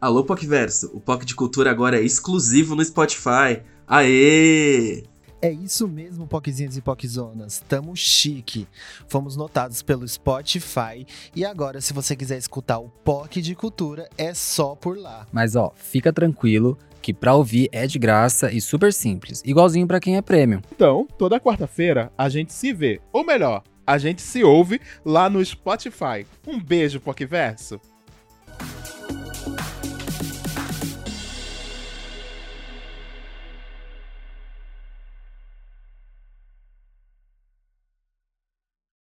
Alô, Pocverso, o POC de Cultura agora é exclusivo no Spotify. Aê! É isso mesmo, Poquezinhas e Poquezonas. Tamo chique. Fomos notados pelo Spotify e agora, se você quiser escutar o POC de Cultura, é só por lá. Mas ó, fica tranquilo que pra ouvir é de graça e super simples, igualzinho para quem é prêmio. Então, toda quarta-feira a gente se vê, ou melhor, a gente se ouve lá no Spotify. Um beijo, Poquiverso!